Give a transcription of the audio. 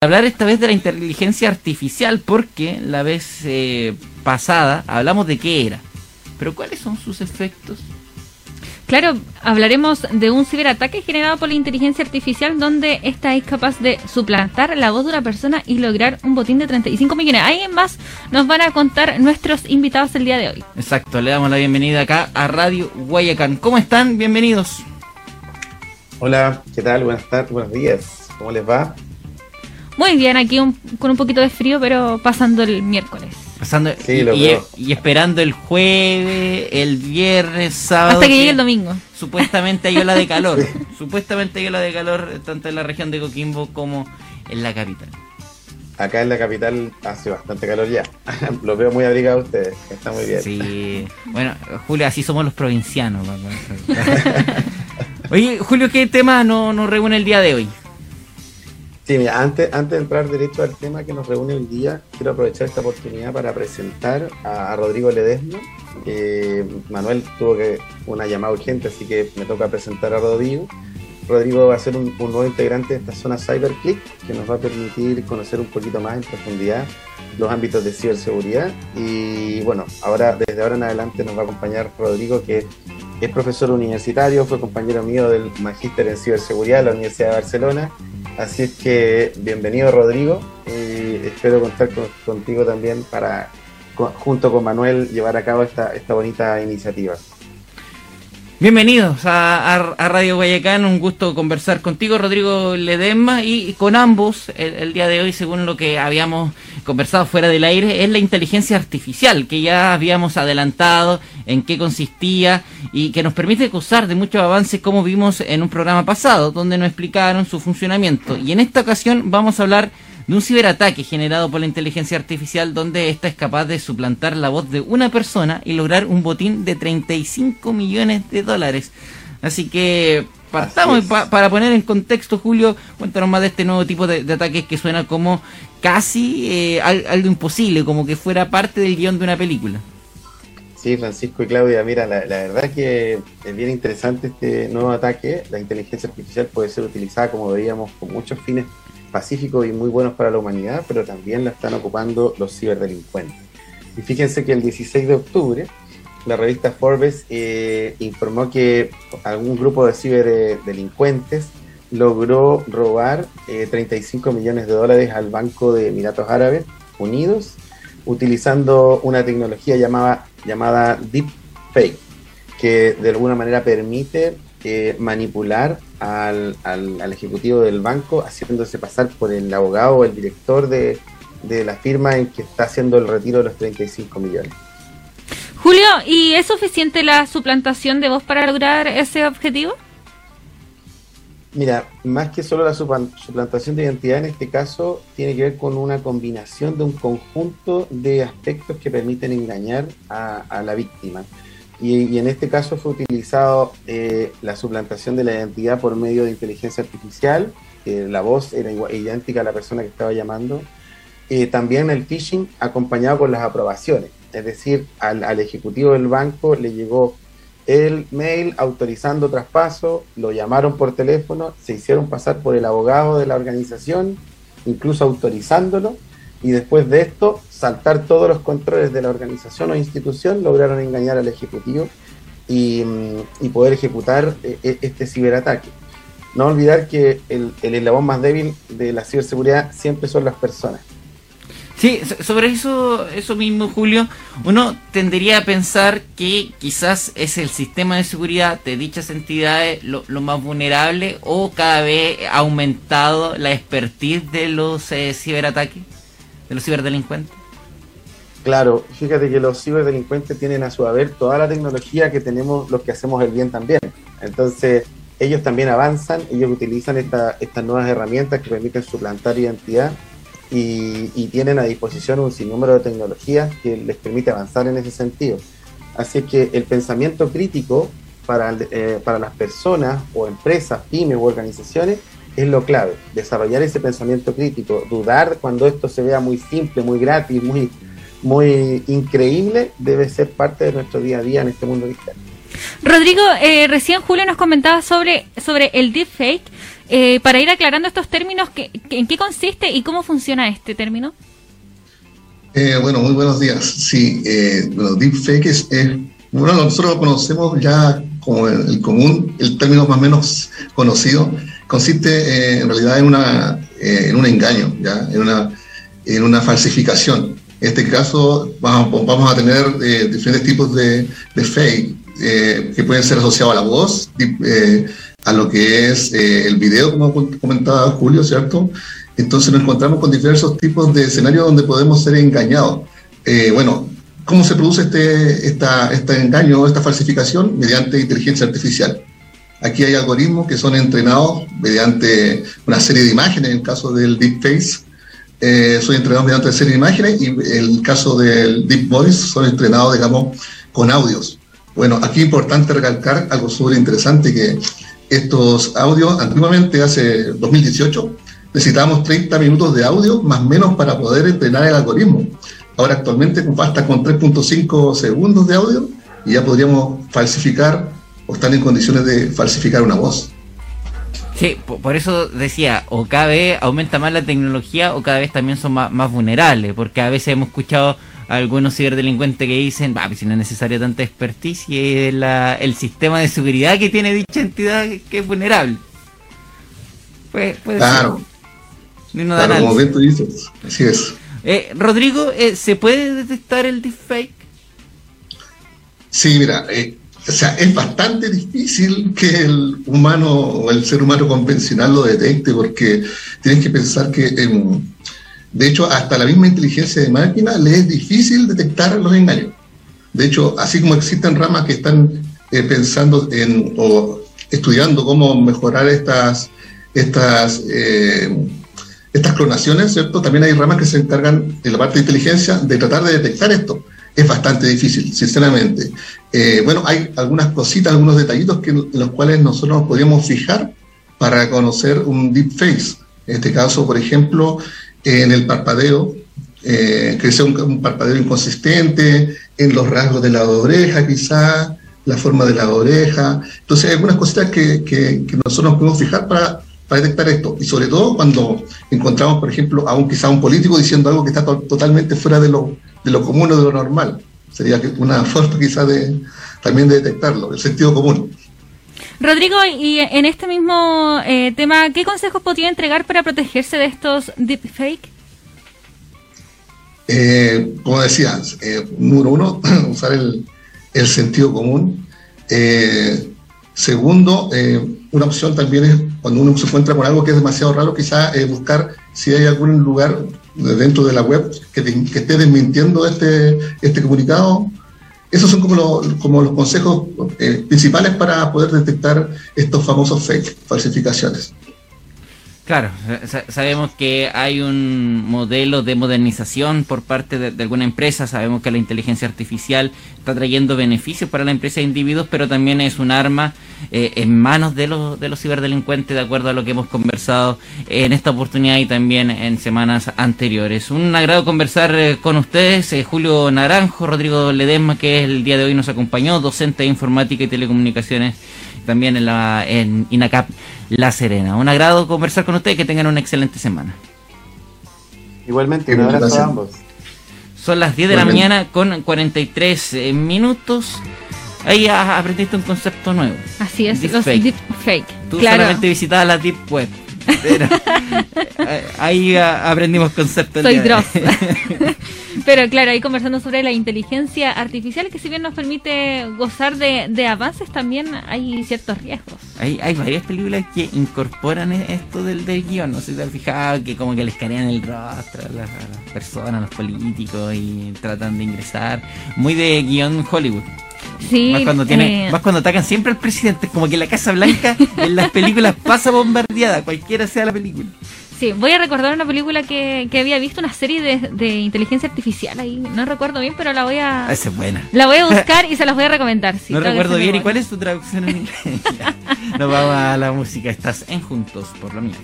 hablar esta vez de la inteligencia artificial porque la vez eh, pasada hablamos de qué era. Pero ¿cuáles son sus efectos? Claro, hablaremos de un ciberataque generado por la inteligencia artificial donde esta es capaz de suplantar la voz de una persona y lograr un botín de 35 millones. Ahí en más nos van a contar nuestros invitados el día de hoy. Exacto, le damos la bienvenida acá a Radio Guayacán. ¿Cómo están? Bienvenidos. Hola, ¿qué tal? Buenas tardes, buenos días. ¿Cómo les va? Muy bien, aquí con un poquito de frío, pero pasando el miércoles. Pasando y, esperando el jueves, el viernes, sábado. Hasta que, llegue el domingo. Supuestamente hay ola de calor. supuestamente hay ola de calor tanto en la región de Coquimbo como en la capital. Acá en la capital hace bastante calor ya. Lo veo muy abrigado ustedes. Está muy bien. Sí. Bueno, Julio, así somos los provincianos. Oye, Julio, ¿qué tema nos reúne el día de hoy? Sí, mira, antes, antes de entrar derecho al tema que nos reúne hoy día, quiero aprovechar esta oportunidad para presentar a, Rodrigo Ledesma. Manuel tuvo que una llamada urgente, así que me toca presentar a Rodrigo. Rodrigo va a ser un, nuevo integrante de esta zona CyberClick que nos va a permitir conocer un poquito más en profundidad los ámbitos de ciberseguridad. Y bueno, ahora desde ahora en adelante nos va a acompañar Rodrigo, que es profesor universitario, fue compañero mío del magíster en ciberseguridad de la Universidad de Barcelona Así es que bienvenido Rodrigo y espero contar contigo también para, junto con Manuel, llevar a cabo esta, esta bonita iniciativa. Bienvenidos a, Radio Guayacán, un gusto conversar contigo, Rodrigo Ledesma, y con ambos el, día de hoy, según lo que habíamos conversado fuera del aire, es la inteligencia artificial, que ya habíamos adelantado en qué consistía y que nos permite gozar de muchos avances como vimos en un programa pasado, donde nos explicaron su funcionamiento. Y en esta ocasión vamos a hablar de un ciberataque generado por la inteligencia artificial donde ésta es capaz de suplantar la voz de una persona y lograr un botín de 35 millones de dólares. Así que partamos para poner en contexto, Julio, cuéntanos más de este nuevo tipo de, ataques que suena como casi eh, algo imposible, como que fuera parte del guion de una película. Sí, Francisco y Claudia, mira, la, la verdad que es bien interesante este nuevo ataque. La inteligencia artificial puede ser utilizada, como veíamos, con muchos fines pacíficos y muy buenos para la humanidad, pero también la están ocupando los ciberdelincuentes. Y fíjense que el 16 de octubre la revista Forbes eh, informó que algún grupo de ciberdelincuentes logró robar 35 eh, millones de dólares al Banco de Emiratos Árabes Unidos utilizando una tecnología llamada, llamada Deepfake, que de alguna manera permite eh, manipular al, al, ejecutivo del banco haciéndose pasar por el abogado o el director de, de la firma en que está haciendo el retiro de los 35 millones. Julio, ¿y es suficiente la suplantación de voz para lograr ese objetivo? Mira, más que solo la suplantación de identidad, en este caso tiene que ver con una combinación de un conjunto de aspectos que permiten engañar a la víctima. Y, en este caso fue utilizado eh, la suplantación de la identidad por medio de inteligencia artificial, la voz era idéntica a la persona que estaba llamando. Eh, también el phishing acompañado con las aprobaciones, es decir, al, al, ejecutivo del banco le llegó el mail autorizando traspaso, lo llamaron por teléfono, se hicieron pasar por el abogado de la organización, incluso autorizándolo, y después de esto saltar todos los controles de la organización o institución, lograron engañar al ejecutivo y, mm, poder ejecutar eh, eh, este ciberataque. No olvidar que el, el eslabón más débil de la ciberseguridad siempre son las personas. Sí, sobre eso, eso mismo, Julio, uno tendría a pensar que quizás es el sistema de seguridad de dichas entidades lo, más vulnerable o cada vez ha aumentado la expertise de los eh, ciberataques, de los ciberdelincuentes. Claro, fíjate que los ciberdelincuentes tienen a su haber toda la tecnología que tenemos los que hacemos el bien también. Entonces, ellos también avanzan, ellos utilizan estas nuevas herramientas que permiten suplantar identidad y, tienen a disposición un sinnúmero de tecnologías que les permite avanzar en ese sentido. Así que el pensamiento crítico para, eh, para las personas o empresas, pymes o organizaciones es lo clave. Desarrollar ese pensamiento crítico, dudar cuando esto se vea muy simple, muy gratis, muy muy increíble debe ser parte de nuestro día a día en este mundo digital. Rodrigo, eh, recién Julio nos comentaba sobre, sobre el deepfake. Eh, para ir aclarando estos términos, ¿qué, ¿en qué consiste y cómo funciona este término? Eh, bueno, muy buenos días. Sí, eh, bueno, deepfake es, bueno, nosotros lo conocemos ya como el, común, el término más o menos conocido, consiste eh, en realidad en, una, en un engaño, ¿ya? En, una, en una falsificación. En este caso vamos, a tener diferentes tipos de, fake que pueden ser asociados a la voz, a lo que es el video, como comentaba Julio, ¿cierto? Entonces nos encontramos con diversos tipos de escenarios donde podemos ser engañados. Eh, bueno, ¿cómo se produce este, esta, este engaño, esta falsificación? Mediante inteligencia artificial. Aquí hay algoritmos que son entrenados mediante una serie de imágenes, en el caso del deepface, eh, son entrenados mediante una serie de imágenes y en el caso del deep voice son entrenados, digamos, con audios. Bueno, aquí es importante recalcar algo súper interesante que estos audios, antiguamente, hace 2018, necesitábamos 30 minutos de audio más o menos para poder entrenar el algoritmo. Ahora actualmente basta con 3.5 segundos de audio y ya podríamos falsificar o estar en condiciones de falsificar una voz. Sí, por eso decía, o cada vez aumenta más la tecnología o cada vez también son más, vulnerables, porque a veces hemos escuchado a algunos ciberdelincuentes que dicen, va, pues si no es necesaria tanta expertise y el sistema de seguridad que tiene dicha entidad que es vulnerable. Pues, claro claro, como bien tú dices, así es. Eh, Rodrigo, eh, ¿se puede detectar el deepfake? Sí, mira, eh, o sea, es bastante difícil que el humano o el ser humano convencional lo detecte porque tienes que pensar que, de hecho, hasta la misma inteligencia de máquina le es difícil detectar los engaños. De hecho, así como existen ramas que están pensando en o estudiando cómo mejorar estas, estas estas clonaciones, ¿cierto? También hay ramas que se encargan en la parte de inteligencia de tratar de detectar esto. Es bastante difícil, sinceramente. Eh, bueno, hay algunas cositas, algunos detallitos que, en los cuales nosotros nos podríamos fijar para conocer un deep face. En este caso, por ejemplo, en el parpadeo, eh, que sea un, parpadeo inconsistente, en los rasgos de la oreja quizá, la forma de la oreja. Entonces hay algunas cositas que, que, que nosotros nos podemos fijar para para detectar esto. Y sobre todo cuando encontramos, por ejemplo, a un quizá un político diciendo algo que está totalmente fuera de lo, de lo común o de lo normal. Sería una forma quizá de también de detectarlo, el sentido común. Rodrigo, y en este mismo eh, tema, ¿qué consejos podría entregar para protegerse de estos deepfake? Eh, como decías, eh, número uno, usar el, el sentido común. Eh, Segundo, eh, una opción también es cuando uno se encuentra con algo que es demasiado raro, quizá eh, buscar si hay algún lugar dentro de la web que, esté desmintiendo este, este comunicado. Esos son como, como los consejos eh, principales para poder detectar estos famosos fake, falsificaciones. Claro, sabemos que hay un modelo de modernización por parte de, alguna empresa, sabemos que la inteligencia artificial está trayendo beneficios para la empresa de individuos, pero también es un arma eh, en manos de los, de los ciberdelincuentes, de acuerdo a lo que hemos conversado en esta oportunidad y también en semanas anteriores. Un agrado conversar eh, con ustedes, eh, Julio Naranjo, Rodrigo Ledesma, que el día de hoy nos acompañó, docente de informática y telecomunicaciones también en, la, en INACAP La Serena. Un agrado conversar con ustedes, que tengan una excelente semana. Igualmente, un abrazo a ambos. Son las 10 de la mañana con 43 eh, minutos. Ahí aprendiste un concepto nuevo. Así es, deep los fake. fake. Tú solamente visitabas la deep web. Eh, ahí aprendimos conceptos. Soy Dross. Pero claro, ahí conversando sobre la inteligencia artificial, que si bien nos permite gozar de, avances, también hay ciertos riesgos. Hay, hay varias películas que incorporan e-, esto del, del guion, no sé si te has fijado, que como que les carean el rostro a las, personas, a los políticos y tratan de ingresar. Muy de guion Hollywood. Sí, más cuando tiene, eh, cuando atacan siempre al presidente, como que la Casa Blanca en las películas pasa bombardeada, cualquiera sea la película. Sí, voy a recordar una película que, que había visto, una serie de, de, inteligencia artificial ahí. No recuerdo bien, pero la voy a. Ah, esa es buena. La voy a buscar y se las voy a recomendar. no recuerdo bien. ¿Y cuál es tu traducción en inglés? Nos vamos a la música. Estás en Juntos por lo mismo.